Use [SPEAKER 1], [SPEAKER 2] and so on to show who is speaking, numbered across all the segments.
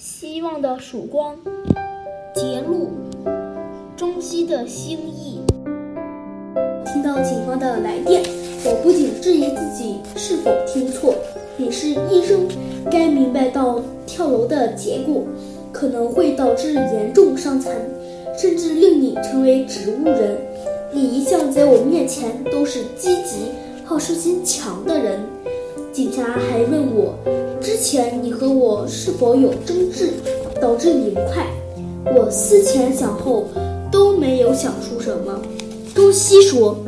[SPEAKER 1] 希望的曙光，节录，中西的心意。
[SPEAKER 2] 听到警方的来电，我不仅质疑自己是否听错。你是医生，该明白到跳楼的结果可能会导致严重伤残，甚至令你成为植物人。你一向在我面前都是积极、好胜心强的人。警察还问我，之前你和我是否有争执，导致你不快？我思前想后，都没有想出什么。中西说：“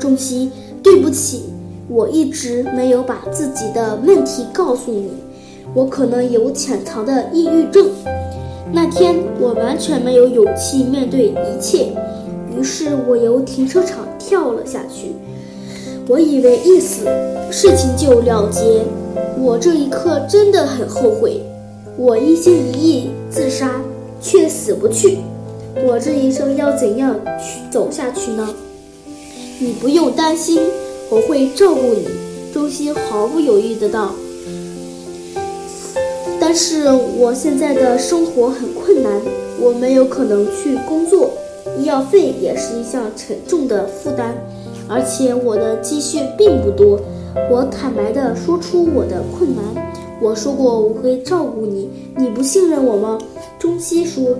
[SPEAKER 2] 中西，对不起，我一直没有把自己的问题告诉你。我可能有潜藏的抑郁症。那天我完全没有勇气面对一切，于是我由停车场跳了下去。”我以为一死，事情就了结。我这一刻真的很后悔，我一心一意自杀，却死不去。我这一生要怎样去走下去呢？你不用担心，我会照顾你。周心毫不犹豫的道。但是我现在的生活很困难，我没有可能去工作，医药费也是一项沉重的负担。而且我的积蓄并不多，我坦白地说出我的困难。我说过我会照顾你，你不信任我吗？中西说，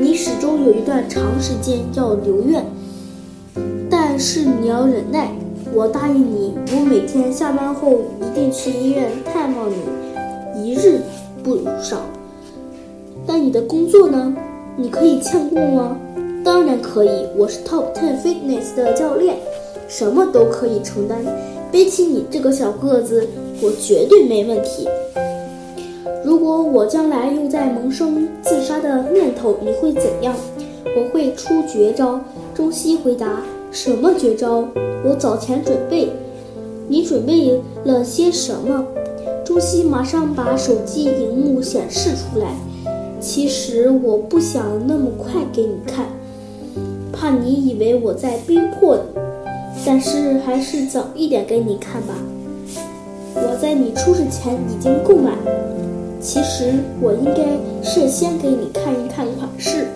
[SPEAKER 2] 你始终有一段长时间要留院，但是你要忍耐。我答应你，我每天下班后一定去医院探望你，一日不少。但你的工作呢？你可以欠过吗？当然可以，我是 Top Ten Fitness 的教练。什么都可以承担，背起你这个小个子，我绝对没问题。如果我将来又在萌生自杀的念头，你会怎样？我会出绝招。中西回答：什么绝招？我早前准备。你准备了些什么？中西马上把手机荧幕显示出来。其实我不想那么快给你看，怕你以为我在逼迫你。但是还是早一点给你看吧。我在你出事前已经购买，其实我应该事先给你看一看款式，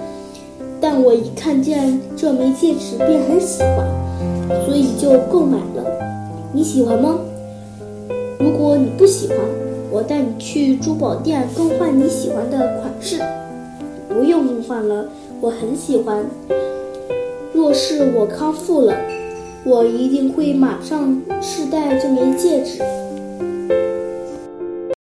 [SPEAKER 2] 但我一看见这枚戒指便很喜欢，所以就购买了。你喜欢吗？如果你不喜欢，我带你去珠宝店更换你喜欢的款式。不用更换了，我很喜欢。若是我康复了。我一定会马上试戴这枚戒指。